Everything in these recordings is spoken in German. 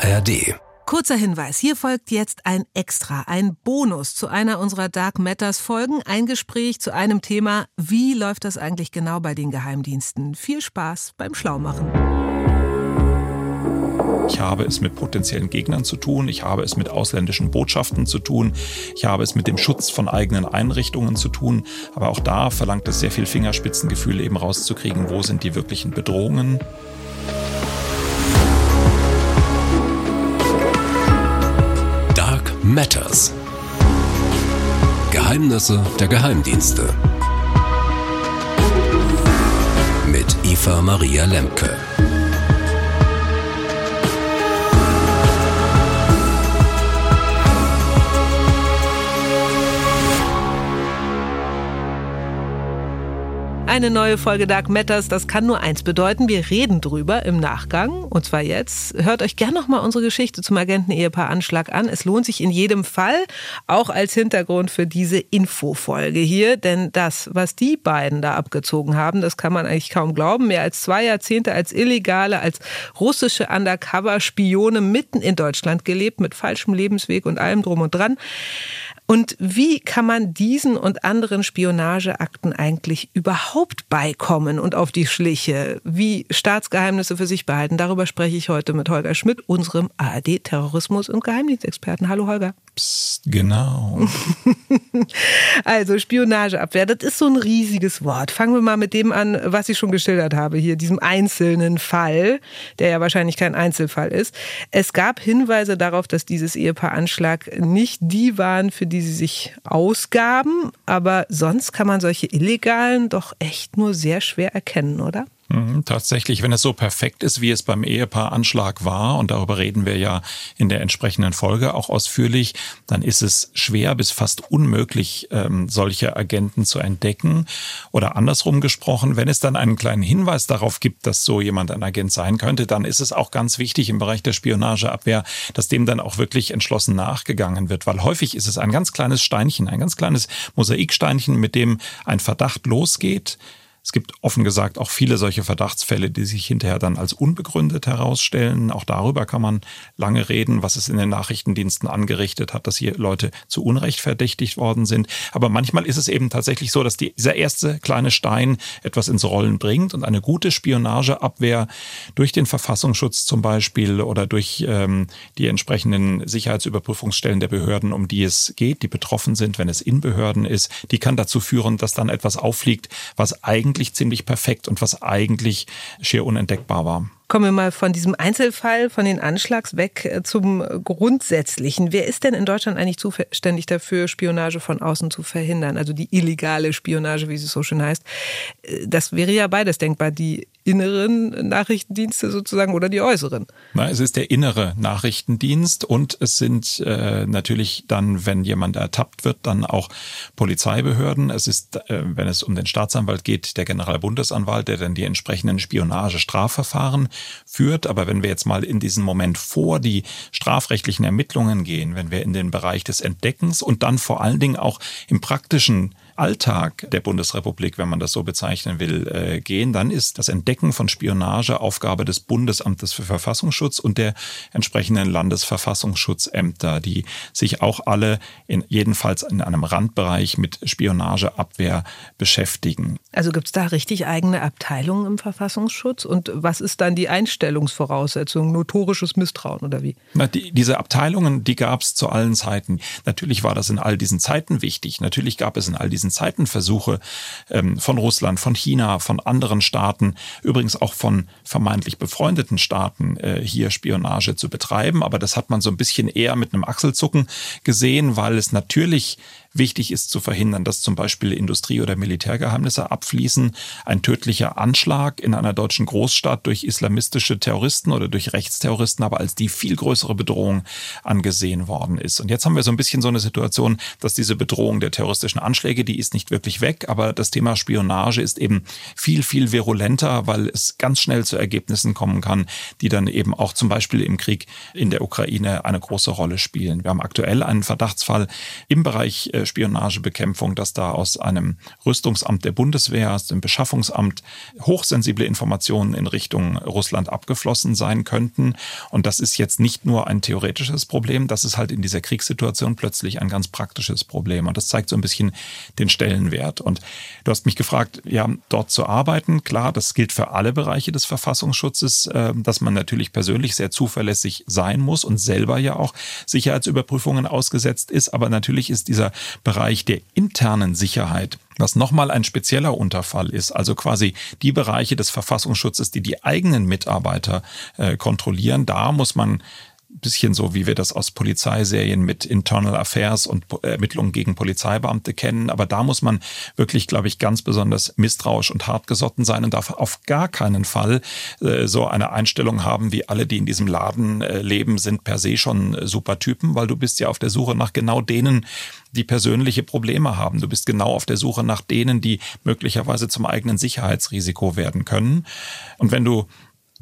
ARD. Kurzer Hinweis, hier folgt jetzt ein Extra, ein Bonus zu einer unserer Dark Matters Folgen, ein Gespräch zu einem Thema, wie läuft das eigentlich genau bei den Geheimdiensten? Viel Spaß beim Schlaumachen. Ich habe es mit potenziellen Gegnern zu tun, ich habe es mit ausländischen Botschaften zu tun, ich habe es mit dem Schutz von eigenen Einrichtungen zu tun, aber auch da verlangt es sehr viel Fingerspitzengefühl, eben rauszukriegen, wo sind die wirklichen Bedrohungen. Matters. Geheimnisse der Geheimdienste. Mit Eva Maria Lemke. Eine neue Folge Dark Matters, das kann nur eins bedeuten. Wir reden drüber im Nachgang. Und zwar jetzt. Hört euch gern nochmal unsere Geschichte zum Agenten-Ehepaar Anschlag an. Es lohnt sich in jedem Fall, auch als Hintergrund für diese Infofolge hier. Denn das, was die beiden da abgezogen haben, das kann man eigentlich kaum glauben. Mehr als zwei Jahrzehnte als Illegale, als russische Undercover-Spione mitten in Deutschland gelebt, mit falschem Lebensweg und allem drum und dran. Und wie kann man diesen und anderen Spionageakten eigentlich überhaupt beikommen und auf die Schliche? Wie Staatsgeheimnisse für sich behalten? Darüber spreche ich heute mit Holger Schmidt, unserem ARD-Terrorismus- und Geheimdienstexperten. Hallo Holger. Psst, genau. also Spionageabwehr, das ist so ein riesiges Wort. Fangen wir mal mit dem an, was ich schon geschildert habe hier, diesem einzelnen Fall, der ja wahrscheinlich kein Einzelfall ist. Es gab Hinweise darauf, dass dieses Ehepaar Anschlag nicht die waren, für die sie sich ausgaben, aber sonst kann man solche Illegalen doch echt nur sehr schwer erkennen, oder? Mhm, tatsächlich, wenn es so perfekt ist, wie es beim Ehepaar Anschlag war, und darüber reden wir ja in der entsprechenden Folge auch ausführlich, dann ist es schwer bis fast unmöglich, ähm, solche Agenten zu entdecken. Oder andersrum gesprochen, wenn es dann einen kleinen Hinweis darauf gibt, dass so jemand ein Agent sein könnte, dann ist es auch ganz wichtig im Bereich der Spionageabwehr, dass dem dann auch wirklich entschlossen nachgegangen wird, weil häufig ist es ein ganz kleines Steinchen, ein ganz kleines Mosaiksteinchen, mit dem ein Verdacht losgeht es gibt offen gesagt auch viele solche Verdachtsfälle, die sich hinterher dann als unbegründet herausstellen. Auch darüber kann man lange reden, was es in den Nachrichtendiensten angerichtet hat, dass hier Leute zu Unrecht verdächtigt worden sind. Aber manchmal ist es eben tatsächlich so, dass dieser erste kleine Stein etwas ins Rollen bringt und eine gute Spionageabwehr durch den Verfassungsschutz zum Beispiel oder durch ähm, die entsprechenden Sicherheitsüberprüfungsstellen der Behörden, um die es geht, die betroffen sind, wenn es in Behörden ist, die kann dazu führen, dass dann etwas auffliegt, was eigentlich eigentlich ziemlich perfekt und was eigentlich schier unentdeckbar war. Kommen wir mal von diesem Einzelfall, von den Anschlags weg äh, zum Grundsätzlichen. Wer ist denn in Deutschland eigentlich zuständig dafür, Spionage von außen zu verhindern? Also die illegale Spionage, wie es so schön heißt. Äh, das wäre ja beides denkbar. Die inneren Nachrichtendienste sozusagen oder die äußeren? Na, es ist der innere Nachrichtendienst und es sind äh, natürlich dann, wenn jemand ertappt wird, dann auch Polizeibehörden. Es ist, äh, wenn es um den Staatsanwalt geht, der Generalbundesanwalt, der dann die entsprechenden Spionage-Strafverfahren führt. Aber wenn wir jetzt mal in diesen Moment vor die strafrechtlichen Ermittlungen gehen, wenn wir in den Bereich des Entdeckens und dann vor allen Dingen auch im praktischen Alltag der Bundesrepublik, wenn man das so bezeichnen will, äh, gehen, dann ist das Entdecken von Spionage Aufgabe des Bundesamtes für Verfassungsschutz und der entsprechenden Landesverfassungsschutzämter, die sich auch alle in jedenfalls in einem Randbereich mit Spionageabwehr beschäftigen. Also gibt es da richtig eigene Abteilungen im Verfassungsschutz? Und was ist dann die Einstellungsvoraussetzung? Notorisches Misstrauen oder wie? Na, die, diese Abteilungen, die gab es zu allen Zeiten. Natürlich war das in all diesen Zeiten wichtig. Natürlich gab es in all diesen Zeiten Versuche ähm, von Russland, von China, von anderen Staaten, übrigens auch von vermeintlich befreundeten Staaten, äh, hier Spionage zu betreiben. Aber das hat man so ein bisschen eher mit einem Achselzucken gesehen, weil es natürlich Wichtig ist zu verhindern, dass zum Beispiel Industrie- oder Militärgeheimnisse abfließen. Ein tödlicher Anschlag in einer deutschen Großstadt durch islamistische Terroristen oder durch Rechtsterroristen aber als die viel größere Bedrohung angesehen worden ist. Und jetzt haben wir so ein bisschen so eine Situation, dass diese Bedrohung der terroristischen Anschläge, die ist nicht wirklich weg, aber das Thema Spionage ist eben viel, viel virulenter, weil es ganz schnell zu Ergebnissen kommen kann, die dann eben auch zum Beispiel im Krieg in der Ukraine eine große Rolle spielen. Wir haben aktuell einen Verdachtsfall im Bereich äh, Spionagebekämpfung, dass da aus einem Rüstungsamt der Bundeswehr, aus dem Beschaffungsamt hochsensible Informationen in Richtung Russland abgeflossen sein könnten. Und das ist jetzt nicht nur ein theoretisches Problem, das ist halt in dieser Kriegssituation plötzlich ein ganz praktisches Problem. Und das zeigt so ein bisschen den Stellenwert. Und du hast mich gefragt, ja, dort zu arbeiten. Klar, das gilt für alle Bereiche des Verfassungsschutzes, äh, dass man natürlich persönlich sehr zuverlässig sein muss und selber ja auch Sicherheitsüberprüfungen ausgesetzt ist. Aber natürlich ist dieser Bereich der internen Sicherheit was nochmal ein spezieller Unterfall ist, also quasi die Bereiche des Verfassungsschutzes, die die eigenen Mitarbeiter äh, kontrollieren, da muss man bisschen so, wie wir das aus Polizeiserien mit Internal Affairs und Ermittlungen gegen Polizeibeamte kennen. Aber da muss man wirklich, glaube ich, ganz besonders misstrauisch und hartgesotten sein und darf auf gar keinen Fall äh, so eine Einstellung haben, wie alle, die in diesem Laden äh, leben, sind per se schon äh, super Typen, weil du bist ja auf der Suche nach genau denen, die persönliche Probleme haben. Du bist genau auf der Suche nach denen, die möglicherweise zum eigenen Sicherheitsrisiko werden können. Und wenn du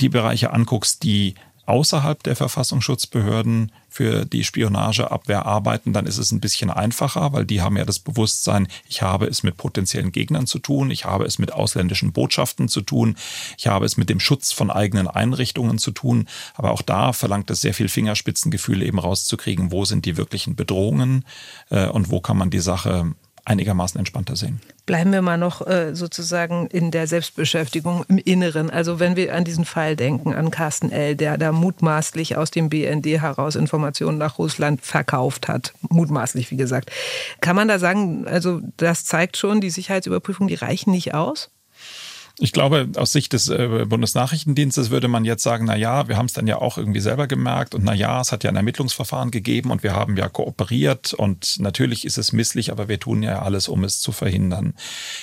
die Bereiche anguckst, die außerhalb der Verfassungsschutzbehörden für die Spionageabwehr arbeiten, dann ist es ein bisschen einfacher, weil die haben ja das Bewusstsein, ich habe es mit potenziellen Gegnern zu tun, ich habe es mit ausländischen Botschaften zu tun, ich habe es mit dem Schutz von eigenen Einrichtungen zu tun. Aber auch da verlangt es sehr viel Fingerspitzengefühl, eben rauszukriegen, wo sind die wirklichen Bedrohungen äh, und wo kann man die Sache einigermaßen entspannter sehen. Bleiben wir mal noch äh, sozusagen in der Selbstbeschäftigung im Inneren. Also wenn wir an diesen Fall denken, an Carsten L., der da mutmaßlich aus dem BND heraus Informationen nach Russland verkauft hat. Mutmaßlich, wie gesagt. Kann man da sagen, also das zeigt schon, die Sicherheitsüberprüfung, die reichen nicht aus? Ich glaube, aus Sicht des äh, Bundesnachrichtendienstes würde man jetzt sagen, na ja, wir haben es dann ja auch irgendwie selber gemerkt und na ja, es hat ja ein Ermittlungsverfahren gegeben und wir haben ja kooperiert und natürlich ist es misslich, aber wir tun ja alles, um es zu verhindern.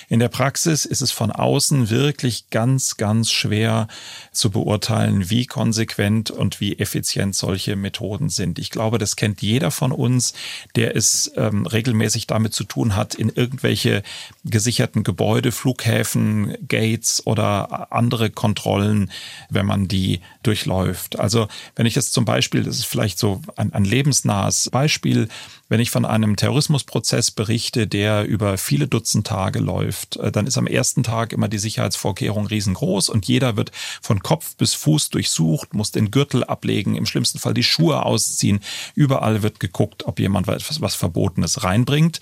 In der Praxis ist es von außen wirklich ganz, ganz schwer zu beurteilen, wie konsequent und wie effizient solche Methoden sind. Ich glaube, das kennt jeder von uns, der es ähm, regelmäßig damit zu tun hat, in irgendwelche gesicherten Gebäude, Flughäfen, Gates, Gates oder andere Kontrollen, wenn man die durchläuft. Also wenn ich jetzt zum Beispiel, das ist vielleicht so ein, ein lebensnahes Beispiel, wenn ich von einem Terrorismusprozess berichte, der über viele Dutzend Tage läuft, äh, dann ist am ersten Tag immer die Sicherheitsvorkehrung riesengroß und jeder wird von Kopf bis Fuß durchsucht, muss den Gürtel ablegen, im schlimmsten Fall die Schuhe ausziehen. Überall wird geguckt, ob jemand etwas was Verbotenes reinbringt.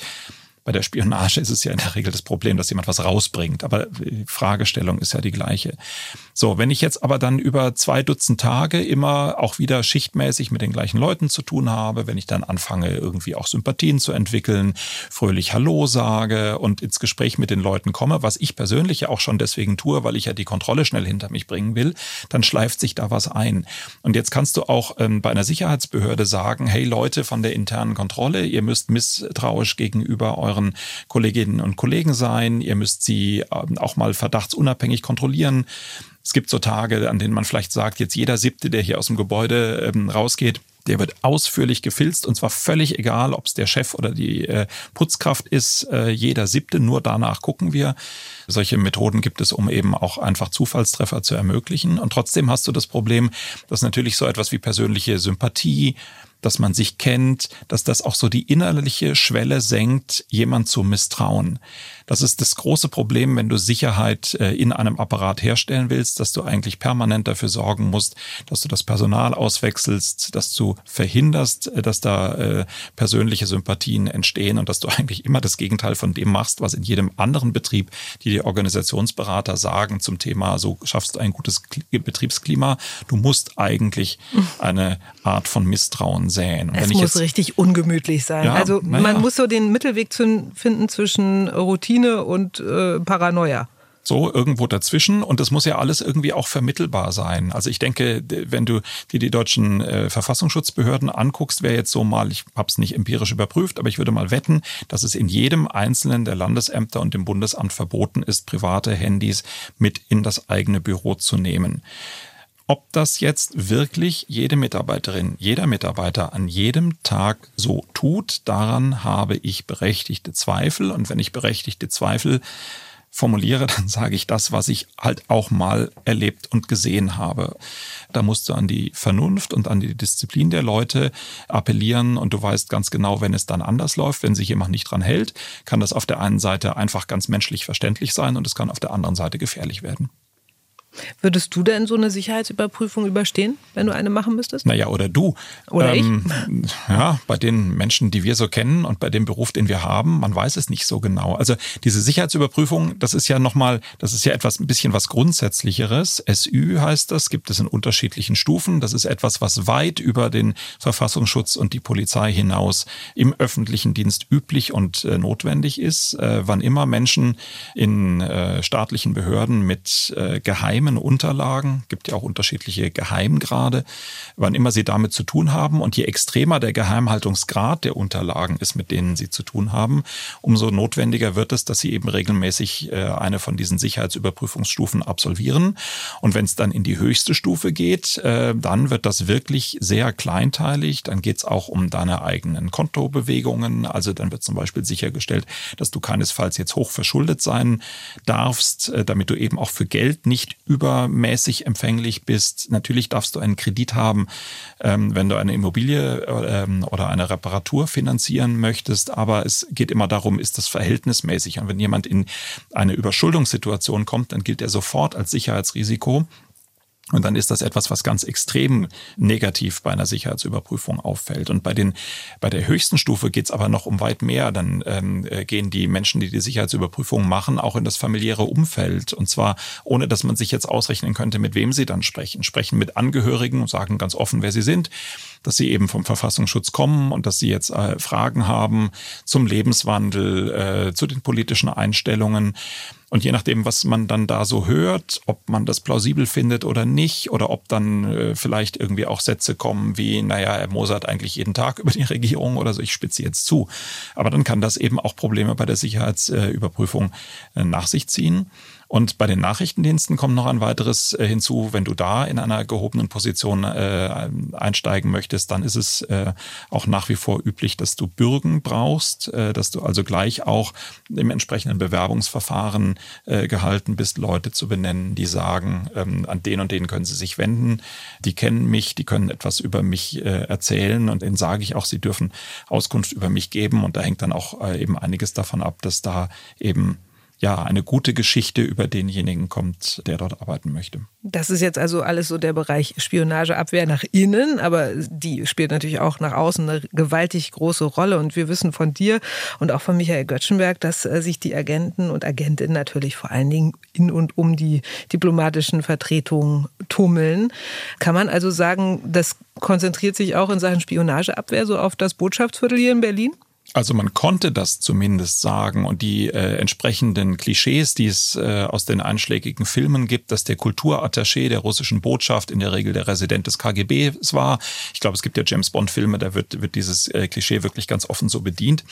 Bei der Spionage ist es ja in der Regel das Problem, dass jemand was rausbringt. Aber die Fragestellung ist ja die gleiche. So, wenn ich jetzt aber dann über zwei Dutzend Tage immer auch wieder schichtmäßig mit den gleichen Leuten zu tun habe, wenn ich dann anfange, irgendwie auch Sympathien zu entwickeln, fröhlich Hallo sage und ins Gespräch mit den Leuten komme, was ich persönlich ja auch schon deswegen tue, weil ich ja die Kontrolle schnell hinter mich bringen will, dann schleift sich da was ein. Und jetzt kannst du auch ähm, bei einer Sicherheitsbehörde sagen, hey Leute von der internen Kontrolle, ihr müsst misstrauisch gegenüber euren Kolleginnen und Kollegen sein, ihr müsst sie ähm, auch mal verdachtsunabhängig kontrollieren. Es gibt so Tage, an denen man vielleicht sagt, jetzt jeder Siebte, der hier aus dem Gebäude ähm, rausgeht, der wird ausführlich gefilzt und zwar völlig egal, ob es der Chef oder die äh, Putzkraft ist. Äh, jeder siebte, nur danach gucken wir. Solche Methoden gibt es, um eben auch einfach Zufallstreffer zu ermöglichen. Und trotzdem hast du das Problem, dass natürlich so etwas wie persönliche Sympathie, dass man sich kennt, dass das auch so die innerliche Schwelle senkt, jemand zu misstrauen. Das ist das große Problem, wenn du Sicherheit äh, in einem Apparat herstellen willst, dass du eigentlich permanent dafür sorgen musst, dass du das Personal auswechselst, dass du verhinderst, äh, dass da äh, persönliche Sympathien entstehen und dass du eigentlich immer das Gegenteil von dem machst, was in jedem anderen Betrieb, die die Organisationsberater sagen zum Thema, so schaffst du ein gutes Betriebsklima. Du musst eigentlich eine Art von Misstrauen säen. Und es muss jetzt, richtig ungemütlich sein. Ja, also man ja. muss so den Mittelweg finden zwischen Routine Routine und äh, Paranoia. So irgendwo dazwischen und das muss ja alles irgendwie auch vermittelbar sein. Also ich denke, wenn du dir die deutschen äh, Verfassungsschutzbehörden anguckst, wäre jetzt so mal, ich habe es nicht empirisch überprüft, aber ich würde mal wetten, dass es in jedem einzelnen der Landesämter und dem Bundesamt verboten ist, private Handys mit in das eigene Büro zu nehmen. Ob das jetzt wirklich jede Mitarbeiterin, jeder Mitarbeiter an jedem Tag so tut, daran habe ich berechtigte Zweifel. Und wenn ich berechtigte Zweifel formuliere, dann sage ich das, was ich halt auch mal erlebt und gesehen habe. Da musst du an die Vernunft und an die Disziplin der Leute appellieren und du weißt ganz genau, wenn es dann anders läuft, wenn sich jemand nicht dran hält, kann das auf der einen Seite einfach ganz menschlich verständlich sein und es kann auf der anderen Seite gefährlich werden. Würdest du denn so eine Sicherheitsüberprüfung überstehen, wenn du eine machen müsstest? Naja, oder du. Oder ähm, ich? Ja, bei den Menschen, die wir so kennen und bei dem Beruf, den wir haben, man weiß es nicht so genau. Also diese Sicherheitsüberprüfung, das ist ja nochmal, das ist ja etwas, ein bisschen was Grundsätzlicheres. SÜ heißt das, gibt es in unterschiedlichen Stufen. Das ist etwas, was weit über den Verfassungsschutz und die Polizei hinaus im öffentlichen Dienst üblich und äh, notwendig ist. Äh, wann immer Menschen in äh, staatlichen Behörden mit äh, Geheim geheimen Unterlagen, gibt ja auch unterschiedliche Geheimgrade, wann immer sie damit zu tun haben. Und je extremer der Geheimhaltungsgrad der Unterlagen ist, mit denen sie zu tun haben, umso notwendiger wird es, dass sie eben regelmäßig äh, eine von diesen Sicherheitsüberprüfungsstufen absolvieren. Und wenn es dann in die höchste Stufe geht, äh, dann wird das wirklich sehr kleinteilig. Dann geht es auch um deine eigenen Kontobewegungen. Also dann wird zum Beispiel sichergestellt, dass du keinesfalls jetzt hoch verschuldet sein darfst, äh, damit du eben auch für Geld nicht übermäßig empfänglich bist. Natürlich darfst du einen Kredit haben, ähm, wenn du eine Immobilie ähm, oder eine Reparatur finanzieren möchtest. Aber es geht immer darum, ist das verhältnismäßig? Und wenn jemand in eine Überschuldungssituation kommt, dann gilt er sofort als Sicherheitsrisiko. Und dann ist das etwas, was ganz extrem negativ bei einer Sicherheitsüberprüfung auffällt. Und bei den bei der höchsten Stufe geht es aber noch um weit mehr. Dann ähm, äh, gehen die Menschen, die die Sicherheitsüberprüfung machen, auch in das familiäre Umfeld. Und zwar ohne, dass man sich jetzt ausrechnen könnte, mit wem sie dann sprechen. Sprechen mit Angehörigen und sagen ganz offen, wer sie sind dass sie eben vom Verfassungsschutz kommen und dass sie jetzt äh, Fragen haben zum Lebenswandel, äh, zu den politischen Einstellungen. Und je nachdem, was man dann da so hört, ob man das plausibel findet oder nicht, oder ob dann äh, vielleicht irgendwie auch Sätze kommen wie, naja, er mosert eigentlich jeden Tag über die Regierung oder so, ich spitze jetzt zu. Aber dann kann das eben auch Probleme bei der Sicherheitsüberprüfung äh, nach sich ziehen. Und bei den Nachrichtendiensten kommt noch ein weiteres äh, hinzu. Wenn du da in einer gehobenen Position äh, einsteigen möchtest, dann ist es äh, auch nach wie vor üblich, dass du Bürgen brauchst, äh, dass du also gleich auch im entsprechenden Bewerbungsverfahren äh, gehalten bist, Leute zu benennen, die sagen, ähm, an den und den können sie sich wenden, die kennen mich, die können etwas über mich äh, erzählen und denen sage ich auch, sie dürfen Auskunft über mich geben und da hängt dann auch eben einiges davon ab, dass da eben ja, eine gute Geschichte über denjenigen kommt, der dort arbeiten möchte. Das ist jetzt also alles so der Bereich Spionageabwehr nach innen, aber die spielt natürlich auch nach außen eine gewaltig große Rolle. Und wir wissen von dir und auch von Michael Göttschenberg, dass äh, sich die Agenten und Agentinnen natürlich vor allen Dingen in und um die diplomatischen Vertretungen tummeln. Kann man also sagen, das konzentriert sich auch in Sachen Spionageabwehr so auf das Botschaftsviertel hier in Berlin? Also man konnte das zumindest sagen und die äh, entsprechenden Klischees, die es äh, aus den einschlägigen Filmen gibt, dass der Kulturattaché der russischen Botschaft in der Regel der Resident des KGB war. Ich glaube, es gibt ja James Bond Filme, da wird, wird dieses äh, Klischee wirklich ganz offen so bedient.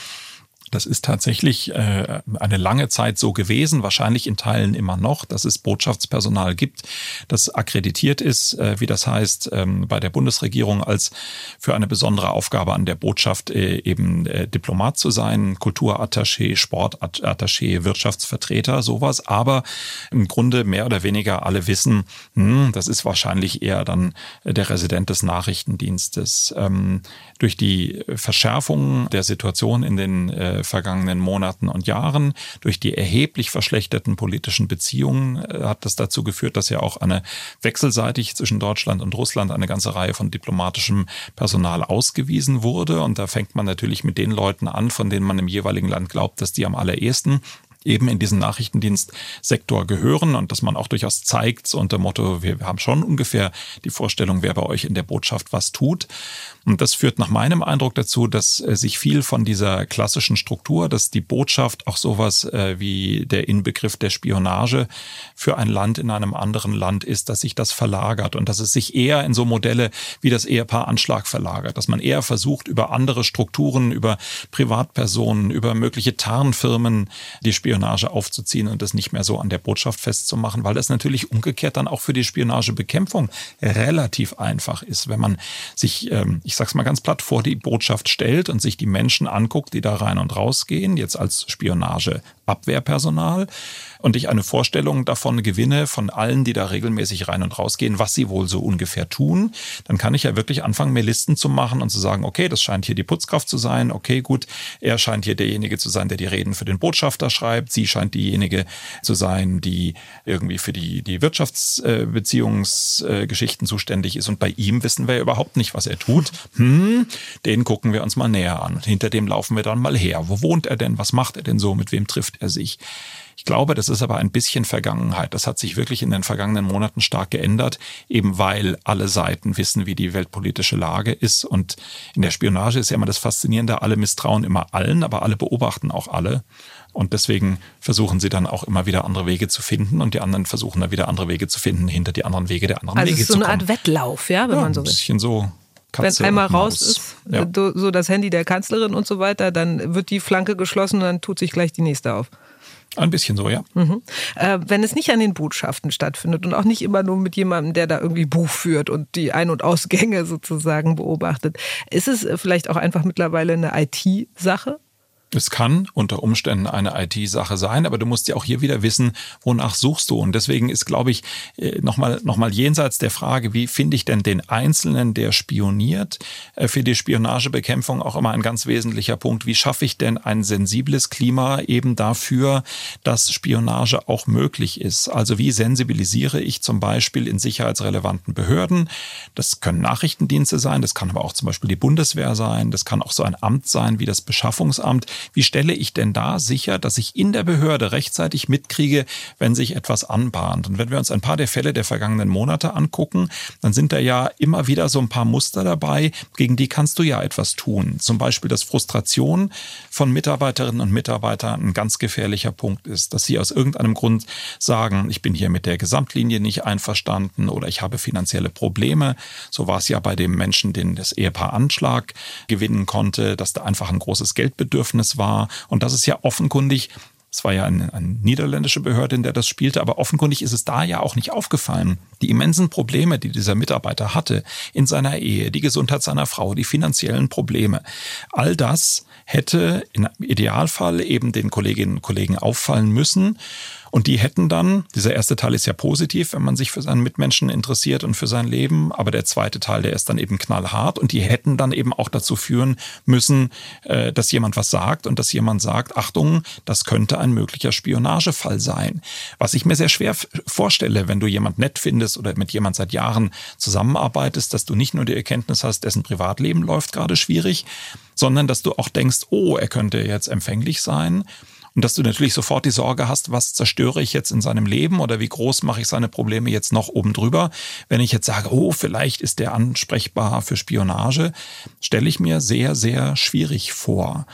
Das ist tatsächlich äh, eine lange Zeit so gewesen, wahrscheinlich in Teilen immer noch, dass es Botschaftspersonal gibt, das akkreditiert ist, äh, wie das heißt, ähm, bei der Bundesregierung als für eine besondere Aufgabe an der Botschaft äh, eben äh, Diplomat zu sein, Kulturattaché, Sportattaché, Wirtschaftsvertreter, sowas. Aber im Grunde mehr oder weniger alle wissen, hm, das ist wahrscheinlich eher dann der Resident des Nachrichtendienstes. Ähm, durch die Verschärfung der Situation in den äh, vergangenen Monaten und Jahren, durch die erheblich verschlechterten politischen Beziehungen äh, hat das dazu geführt, dass ja auch eine wechselseitig zwischen Deutschland und Russland eine ganze Reihe von diplomatischem Personal ausgewiesen wurde. Und da fängt man natürlich mit den Leuten an, von denen man im jeweiligen Land glaubt, dass die am allerersten eben in diesen Nachrichtendienstsektor gehören und dass man auch durchaus zeigt, unter Motto, wir haben schon ungefähr die Vorstellung, wer bei euch in der Botschaft was tut. Und das führt nach meinem Eindruck dazu, dass äh, sich viel von dieser klassischen Struktur, dass die Botschaft auch sowas äh, wie der Inbegriff der Spionage für ein Land in einem anderen Land ist, dass sich das verlagert und dass es sich eher in so Modelle wie das Ehepaar Anschlag verlagert, dass man eher versucht, über andere Strukturen, über Privatpersonen, über mögliche Tarnfirmen die Spionage Spionage aufzuziehen und das nicht mehr so an der Botschaft festzumachen, weil das natürlich umgekehrt dann auch für die Spionagebekämpfung relativ einfach ist, wenn man sich, ähm, ich sag's mal ganz platt, vor die Botschaft stellt und sich die Menschen anguckt, die da rein und rausgehen, jetzt als Spionageabwehrpersonal und ich eine Vorstellung davon gewinne, von allen, die da regelmäßig rein und rausgehen, was sie wohl so ungefähr tun, dann kann ich ja wirklich anfangen, mir Listen zu machen und zu sagen, okay, das scheint hier die Putzkraft zu sein, okay, gut, er scheint hier derjenige zu sein, der die Reden für den Botschafter schreibt, sie scheint diejenige zu sein, die irgendwie für die, die Wirtschaftsbeziehungsgeschichten zuständig ist und bei ihm wissen wir überhaupt nicht, was er tut. Hm, den gucken wir uns mal näher an. Hinter dem laufen wir dann mal her. Wo wohnt er denn? Was macht er denn so? Mit wem trifft er sich? Ich glaube, das ist aber ein bisschen Vergangenheit. Das hat sich wirklich in den vergangenen Monaten stark geändert, eben weil alle Seiten wissen, wie die weltpolitische Lage ist. Und in der Spionage ist ja immer das Faszinierende, alle misstrauen immer allen, aber alle beobachten auch alle. Und deswegen versuchen sie dann auch immer wieder andere Wege zu finden und die anderen versuchen dann wieder andere Wege zu finden, hinter die anderen Wege der anderen also Wege es ist so zu eine kommen. Art Wettlauf, ja, wenn ja, man so ein will. bisschen so. Katze Wenn einmal raus ist, Ja. so so das Handy der Kanzlerin und so weiter, dann wird die Flanke geschlossen und dann tut sich gleich die nächste auf. Ein bisschen so, ja. Mhm. Äh, wenn es nicht an den Botschaften stattfindet und auch nicht immer nur mit jemandem, der da irgendwie Buch führt und die Ein- und Ausgänge sozusagen beobachtet, ist es äh, vielleicht auch einfach mittlerweile eine IT-Sache? Es kann unter Umständen eine IT-Sache sein, aber du musst ja auch hier wieder wissen, wonach suchst du. Und deswegen ist, glaube ich, nochmal noch mal jenseits der Frage, wie finde ich denn den Einzelnen, der spioniert, äh, für die Spionagebekämpfung auch immer ein ganz wesentlicher Punkt. Wie schaffe ich denn ein sensibles Klima eben dafür, dass Spionage auch möglich ist? Also wie sensibilisiere ich zum Beispiel in sicherheitsrelevanten Behörden? Das können Nachrichtendienste sein, das kann aber auch zum Beispiel die Bundeswehr sein, das kann auch so ein Amt sein wie das Beschaffungsamt. Wie stelle ich denn da sicher, dass ich in der Behörde rechtzeitig mitkriege, wenn sich etwas anbahnt? Und wenn wir uns ein paar der Fälle der vergangenen Monate angucken, dann sind da ja immer wieder so ein paar Muster dabei, gegen die kannst du ja etwas tun. Zum Beispiel, dass Frustration von Mitarbeiterinnen und Mitarbeitern ein ganz gefährlicher Punkt ist, dass sie aus irgendeinem Grund sagen, ich bin hier mit der Gesamtlinie nicht einverstanden oder ich habe finanzielle Probleme. So war es ja bei dem Menschen, den das Ehepaar Anschlag gewinnen konnte, dass da einfach ein großes Geldbedürfnis war. Und das ist ja offenkundig es war ja eine, eine niederländische Behörde, in der das spielte, aber offenkundig ist es da ja auch nicht aufgefallen. Die immensen Probleme, die dieser Mitarbeiter hatte in seiner Ehe, die Gesundheit seiner Frau, die finanziellen Probleme, all das hätte im Idealfall eben den Kolleginnen und Kollegen auffallen müssen. Und die hätten dann, dieser erste Teil ist ja positiv, wenn man sich für seinen Mitmenschen interessiert und für sein Leben, aber der zweite Teil, der ist dann eben knallhart und die hätten dann eben auch dazu führen müssen, äh, dass jemand was sagt und dass jemand sagt, Achtung, das könnte ein möglicher Spionagefall sein. Was ich mir sehr schwer vorstelle, wenn du jemand nett findest oder mit jemand seit Jahren zusammenarbeitest, dass du nicht nur die Erkenntnis hast, dessen Privatleben läuft gerade schwierig, sondern dass du auch denkst, oh, er könnte jetzt empfänglich sein. Und dass du natürlich sofort die Sorge hast, was zerstöre ich jetzt in seinem Leben oder wie groß mache ich seine Probleme jetzt noch oben drüber. Wenn ich jetzt sage, oh, vielleicht ist der ansprechbar für Spionage, stelle ich mir sehr, sehr schwierig vor.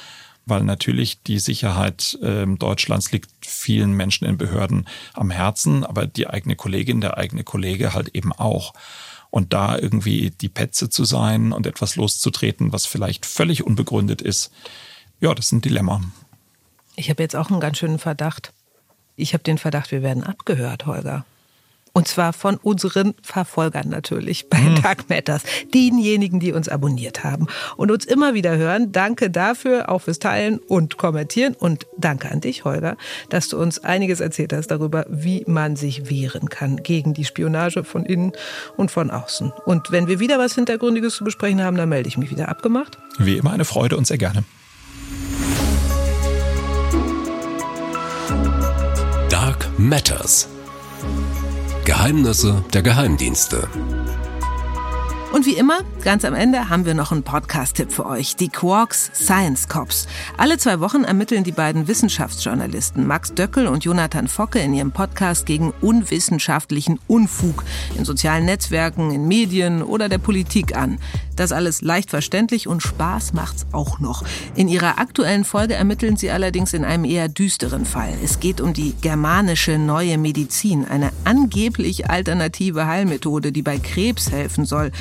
Weil natürlich die Sicherheit äh, Deutschlands liegt vielen Menschen in Behörden am Herzen, aber die eigene Kollegin, der eigene Kollege halt eben auch. Und da irgendwie die Petze zu sein und etwas loszutreten, was vielleicht völlig unbegründet ist, ja, das ist ein Dilemma. Ich habe jetzt auch einen ganz schönen Verdacht. Ich habe den Verdacht, wir werden abgehört, Holger. Und zwar von unseren Verfolgern natürlich bei Hm. Dark Matters. Denjenigen, die uns abonniert haben und uns immer wieder hören. Danke dafür, auch fürs Teilen und Kommentieren. Und danke an dich, Holger, dass du uns einiges erzählt hast darüber, wie man sich wehren kann gegen die Spionage von innen und von außen. Und wenn wir wieder was Hintergründiges zu besprechen haben, dann melde ich mich wieder abgemacht. Wie immer eine Freude und sehr gerne. Matters. Geheimnisse der Geheimdienste. Und wie immer, ganz am Ende haben wir noch einen Podcast-Tipp für euch. Die Quarks Science Cops. Alle zwei Wochen ermitteln die beiden Wissenschaftsjournalisten Max Döckel und Jonathan Focke in ihrem Podcast gegen unwissenschaftlichen Unfug in sozialen Netzwerken, in Medien oder der Politik an. Das alles leicht verständlich und Spaß macht's auch noch. In ihrer aktuellen Folge ermitteln sie allerdings in einem eher düsteren Fall. Es geht um die germanische neue Medizin, eine angeblich alternative Heilmethode, die bei Krebs helfen soll.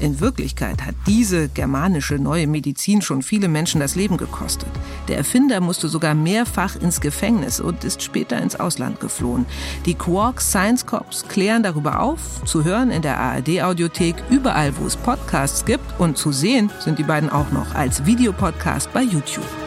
In Wirklichkeit hat diese germanische neue Medizin schon viele Menschen das Leben gekostet. Der Erfinder musste sogar mehrfach ins Gefängnis und ist später ins Ausland geflohen. Die Quark Science Cops klären darüber auf, zu hören in der ARD-Audiothek, überall wo es Podcasts gibt und zu sehen sind die beiden auch noch als Videopodcast bei YouTube.